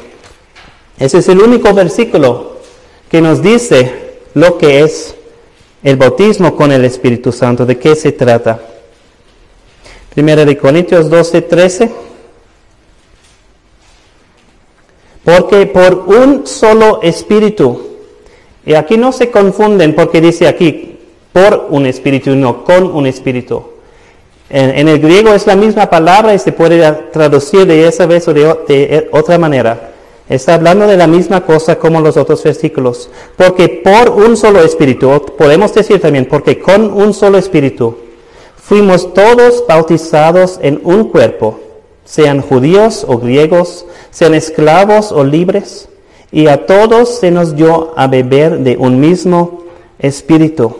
Ese es el único versículo que nos dice lo que es el bautismo con el Espíritu Santo, de qué se trata. Primera de Corintios 12, 13. Porque por un solo espíritu, y aquí no se confunden porque dice aquí por un espíritu, no con un espíritu. En, el griego es la misma palabra y se puede traducir de esa vez o de, de otra manera. Está hablando de la misma cosa como los otros versículos. Porque por un solo espíritu, podemos decir también, porque con un solo espíritu fuimos todos bautizados en un cuerpo, sean judíos o griegos, sean esclavos o libres, y a todos se nos dio a beber de un mismo espíritu.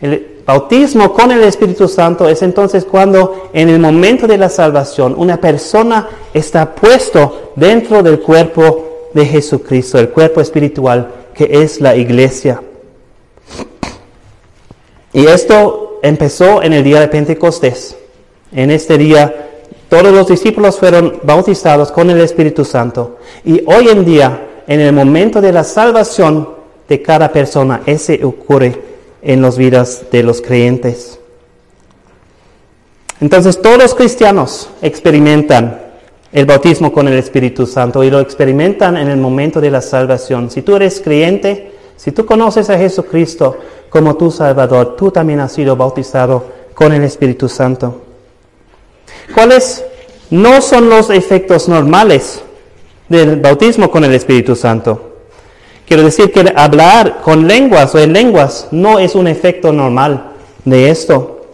El bautismo con el Espíritu Santo es entonces cuando en el momento de la salvación una persona está puesto dentro del cuerpo de Jesucristo, el cuerpo espiritual que es la iglesia. Y esto empezó en el día de Pentecostés. En este día todos los discípulos fueron bautizados con el Espíritu Santo. Y hoy en día, en el momento de la salvación de cada persona, ese ocurre en las vidas de los creyentes. Entonces todos los cristianos experimentan el bautismo con el Espíritu Santo y lo experimentan en el momento de la salvación. Si tú eres creyente, si tú conoces a Jesucristo como tu Salvador, tú también has sido bautizado con el Espíritu Santo. ¿Cuáles no son los efectos normales del bautismo con el Espíritu Santo? Quiero decir que hablar con lenguas o en lenguas no es un efecto normal de esto.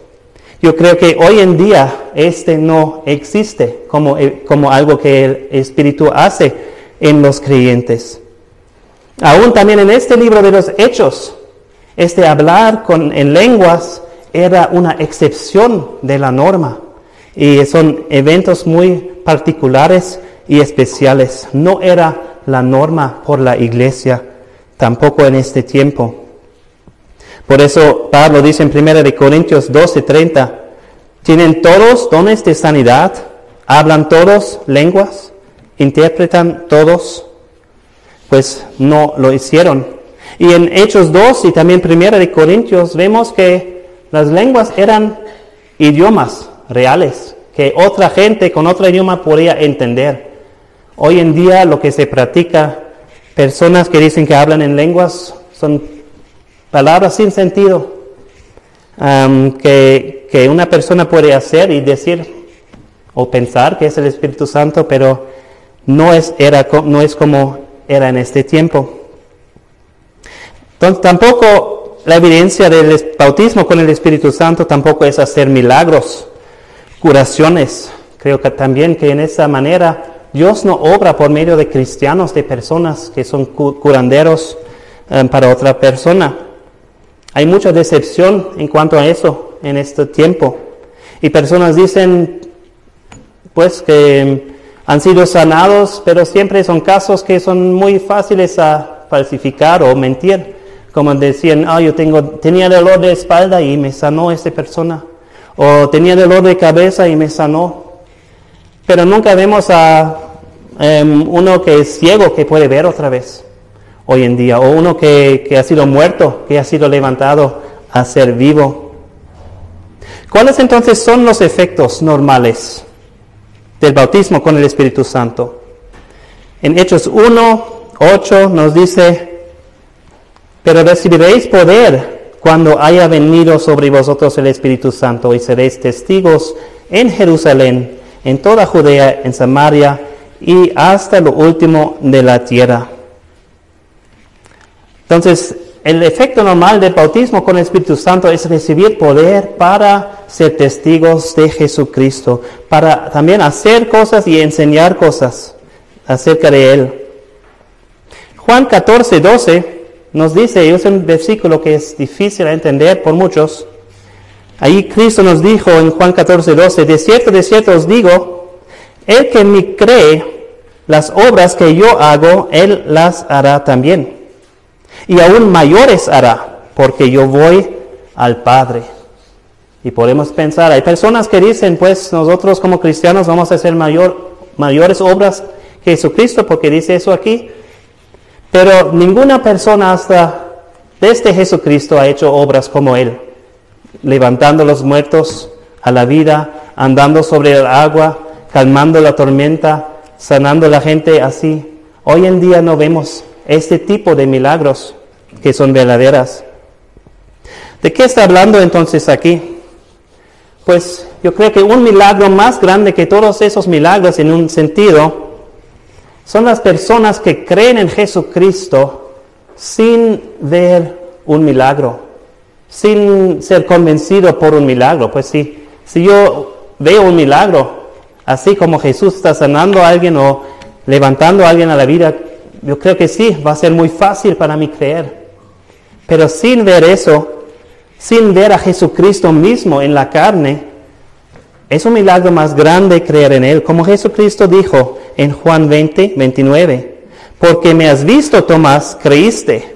Yo creo que hoy en día este no existe como, como algo que el Espíritu hace en los creyentes. Aún también en este libro de los Hechos, este hablar con, en lenguas era una excepción de la norma. Y son eventos muy particulares y especiales. No era la norma por la iglesia tampoco en este tiempo. Por eso Pablo dice en 1 Corintios 12:30, ¿tienen todos dones de sanidad? ¿Hablan todos lenguas? ¿Interpretan todos? Pues no lo hicieron. Y en Hechos 2 y también 1 Corintios vemos que las lenguas eran idiomas reales, que otra gente con otro idioma podía entender. Hoy en día lo que se practica, personas que dicen que hablan en lenguas, son palabras sin sentido, que, una persona puede hacer y decir o pensar que es el Espíritu Santo, pero no es, era, no es como era en este tiempo. Entonces, tampoco la evidencia del bautismo con el Espíritu Santo tampoco es hacer milagros, curaciones. Creo que también que en esa manera Dios no obra por medio de cristianos, de personas que son curanderos eh, para otra persona. Hay mucha decepción en cuanto a eso en este tiempo. Y personas dicen, pues, que han sido sanados, pero siempre son casos que son muy fáciles a falsificar o mentir. Como decían, ah, yo tengo, tenía dolor de espalda y me sanó esta persona. O tenía dolor de cabeza y me sanó. Pero nunca vemos a em, uno que es ciego que puede ver otra vez hoy en día. O uno que, que ha sido muerto, que ha sido levantado a ser vivo. ¿Cuáles entonces son los efectos normales del bautismo con el Espíritu Santo? En Hechos 1, 8 nos dice, pero recibiréis poder cuando haya venido sobre vosotros el Espíritu Santo y seréis testigos en Jerusalén, en toda Judea, en Samaria y hasta lo último de la tierra. Entonces, el efecto normal del bautismo con el Espíritu Santo es recibir poder para ser testigos de Jesucristo, para también hacer cosas y enseñar cosas acerca de Él. Juan 14, 12 nos dice, y es un versículo que es difícil de entender por muchos, ahí Cristo nos dijo en Juan 14, 12, de cierto, de cierto os digo, el que me cree, las obras que yo hago, él las hará también. Y aún mayores hará, porque yo voy al Padre. Y podemos pensar, hay personas que dicen, pues nosotros como cristianos vamos a hacer mayor, mayores obras que Jesucristo, porque dice eso aquí. Pero ninguna persona hasta desde Jesucristo ha hecho obras como Él, levantando los muertos a la vida, andando sobre el agua, calmando la tormenta, sanando a la gente así. Hoy en día no vemos este tipo de milagros que son verdaderas. ¿De qué está hablando entonces aquí? Pues yo creo que un milagro más grande que todos esos milagros en un sentido son las personas que creen en Jesucristo sin ver un milagro, sin ser convencido por un milagro. Pues sí, si yo veo un milagro, así como Jesús está sanando a alguien o levantando a alguien a la vida, yo creo que sí, va a ser muy fácil para mí creer. Pero sin ver eso, sin ver a Jesucristo mismo en la carne, es un milagro más grande creer en Él, como Jesucristo dijo en Juan 20, 29. Porque me has visto, Tomás, creíste.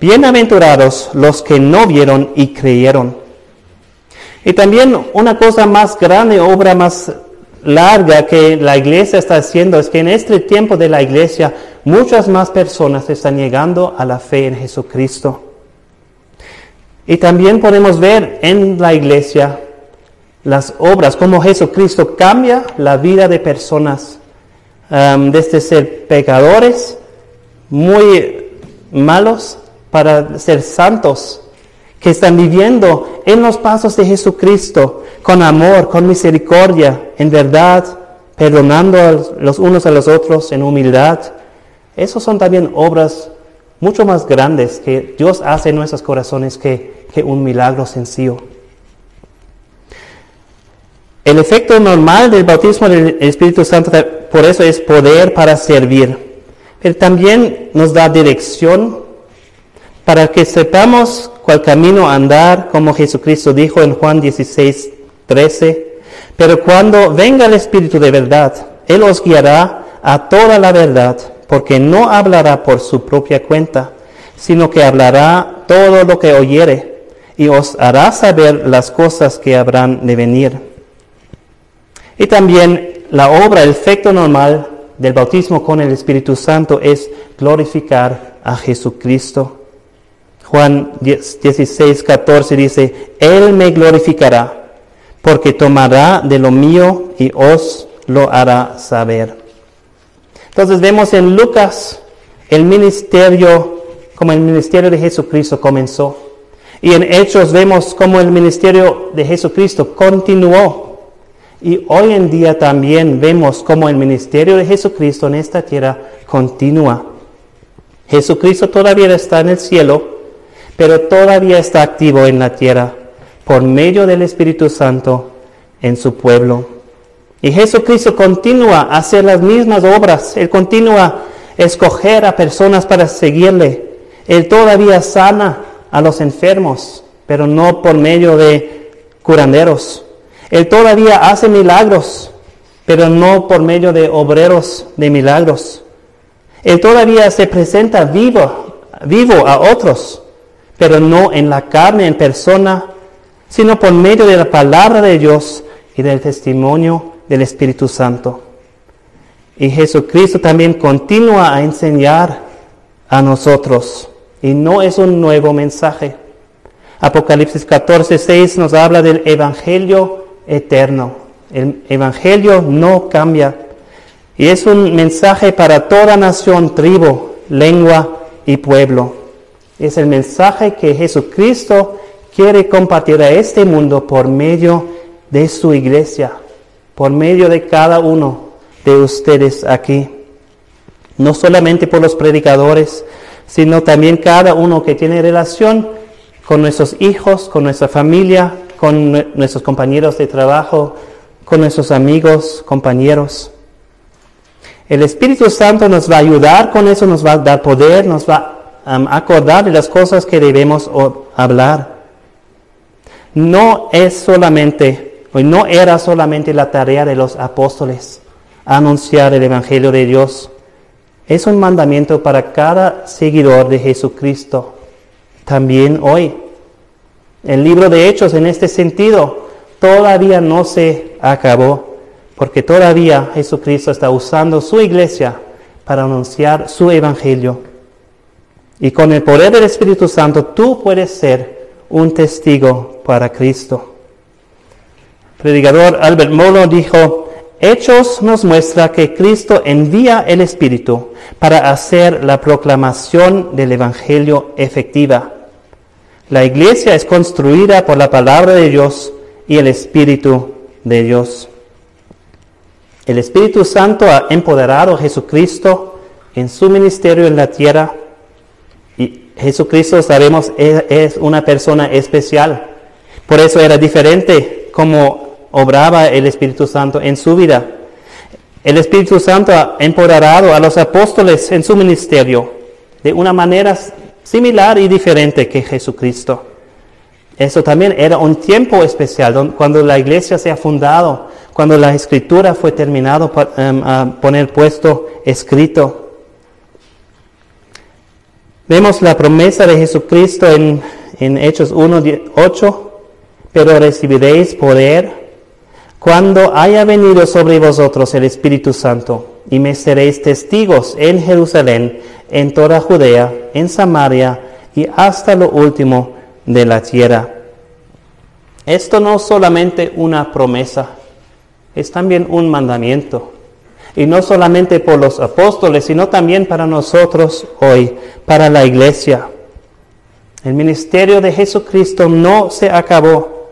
Bienaventurados los que no vieron y creyeron. Y también una cosa más grande, obra más larga que la iglesia está haciendo es que en este tiempo de la iglesia muchas más personas están llegando a la fe en Jesucristo. Y también podemos ver en la iglesia las obras, como Jesucristo cambia la vida de personas um, desde ser pecadores, muy malos, para ser santos, que están viviendo en los pasos de Jesucristo, con amor, con misericordia, en verdad, perdonando los unos a los otros en humildad. Esos son también obras mucho más grandes que Dios hace en nuestros corazones que, que un milagro sencillo. El efecto normal del bautismo del Espíritu Santo, por eso es poder para servir. Pero también nos da dirección para que sepamos cuál camino andar, como Jesucristo dijo en Juan 16, 13. Pero cuando venga el Espíritu de verdad, Él os guiará a toda la verdad, porque no hablará por su propia cuenta, sino que hablará todo lo que oyere y os hará saber las cosas que habrán de venir. Y también la obra, el efecto normal del bautismo con el Espíritu Santo es glorificar a Jesucristo. Juan 16, 14 dice, Él me glorificará, porque tomará de lo mío y os lo hará saber. Entonces vemos en Lucas el ministerio, como el ministerio de Jesucristo comenzó. Y en Hechos vemos cómo el ministerio de Jesucristo continuó. Y hoy en día también vemos cómo el ministerio de Jesucristo en esta tierra continúa. Jesucristo todavía está en el cielo, pero todavía está activo en la tierra por medio del Espíritu Santo en su pueblo. Y Jesucristo continúa a hacer las mismas obras, Él continúa a escoger a personas para seguirle. Él todavía sana a los enfermos, pero no por medio de curanderos. Él todavía hace milagros, pero no por medio de obreros de milagros. Él todavía se presenta vivo, vivo a otros, pero no en la carne, en persona, sino por medio de la palabra de Dios y del testimonio del Espíritu Santo. Y Jesucristo también continúa a enseñar a nosotros. Y no es un nuevo mensaje. Apocalipsis 14, 6 nos habla del Evangelio eterno. El Evangelio no cambia. Y es un mensaje para toda nación, tribu, lengua y pueblo. Es el mensaje que Jesucristo quiere compartir a este mundo por medio de su iglesia, por medio de cada uno de ustedes aquí. No solamente por los predicadores, sino también cada uno que tiene relación con nuestros hijos, con nuestra familia, con nuestros compañeros de trabajo, con nuestros amigos, compañeros. El Espíritu Santo nos va a ayudar con eso, nos va a dar poder, nos va acordar de las cosas que debemos hablar. No es solamente, o no era solamente la tarea de los apóstoles anunciar el Evangelio de Dios. Es un mandamiento para cada seguidor de Jesucristo, también hoy. El libro de Hechos en este sentido todavía no se acabó porque todavía Jesucristo está usando su iglesia para anunciar su evangelio. Y con el poder del Espíritu Santo tú puedes ser un testigo para Cristo. Predicador Albert Molo dijo, Hechos nos muestra que Cristo envía el Espíritu para hacer la proclamación del Evangelio efectiva. La iglesia es construida por la palabra de Dios y el Espíritu de Dios. El Espíritu Santo ha empoderado a Jesucristo en su ministerio en la tierra Jesucristo, sabemos, es una persona especial. Por eso era diferente como obraba el Espíritu Santo en su vida. El Espíritu Santo ha empoderado a los apóstoles en su ministerio de una manera similar y diferente que Jesucristo. Eso también era un tiempo especial cuando la iglesia se ha fundado cuando la escritura fue terminado em, a poner puesto escrito. Vemos la promesa de Jesucristo en, en Hechos 1, 8, pero recibiréis poder cuando haya venido sobre vosotros el Espíritu Santo, y me seréis testigos en Jerusalén, en toda Judea, en Samaria y hasta lo último de la tierra. Esto no es solamente una promesa, es también un mandamiento. Y no solamente por los apóstoles, sino también para nosotros hoy, para la iglesia. El ministerio de Jesucristo no se acabó.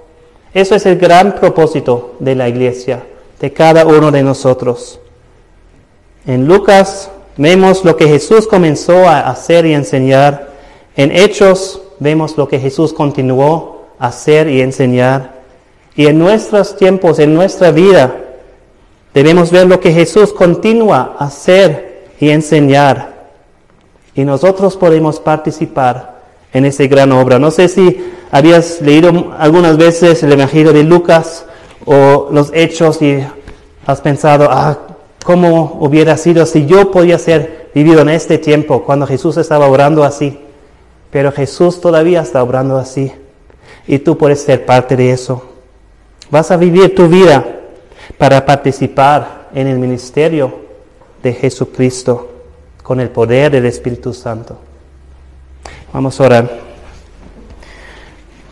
Eso es el gran propósito de la iglesia, de cada uno de nosotros. En Lucas vemos lo que Jesús comenzó a hacer y enseñar. En Hechos vemos lo que Jesús continuó a hacer y enseñar. Y en nuestros tiempos, en nuestra vida, debemos ver lo que Jesús continúa a hacer y enseñar. Y nosotros podemos participar en esa gran obra. No sé si habías leído algunas veces el Evangelio de Lucas o los Hechos y has pensado, ah, ¿cómo hubiera sido si yo podía ser vivido en este tiempo cuando Jesús estaba orando así? Pero Jesús todavía está obrando así. Y tú puedes ser parte de eso. Vas a vivir tu vida para participar en el ministerio de Jesucristo con el poder del Espíritu Santo. Vamos a orar.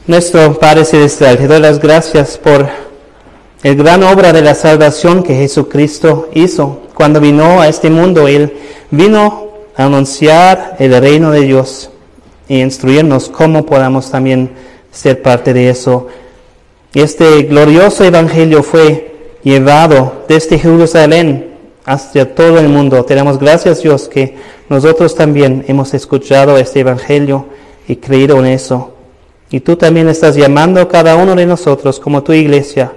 Nuestro Padre Celestial, te doy las gracias por el gran obra de la salvación que Jesucristo hizo. Cuando vino a este mundo, Él vino a anunciar el reino de Dios y instruirnos cómo podamos también ser parte de eso. Este glorioso evangelio fue llevado desde Jerusalén hacia todo el mundo. Te damos gracias Dios que nosotros también hemos escuchado este evangelio y creído en eso. Y tú también estás llamando a cada uno de nosotros como tu iglesia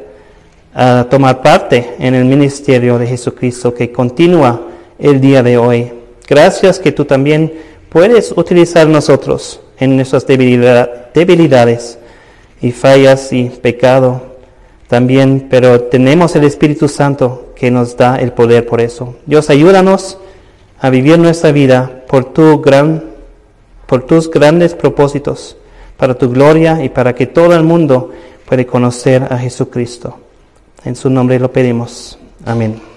a tomar parte en el ministerio de Jesucristo que continúa el día de hoy. Gracias que tú también puedes utilizar nosotros en nuestras debilidades y fallas y pecado también, pero tenemos el Espíritu Santo que nos da el poder por eso. Dios, ayúdanos a vivir nuestra vida por tu gran por tus grandes propósitos, para tu gloria y para que todo el mundo pueda conocer a Jesucristo. En su nombre lo pedimos. Amén.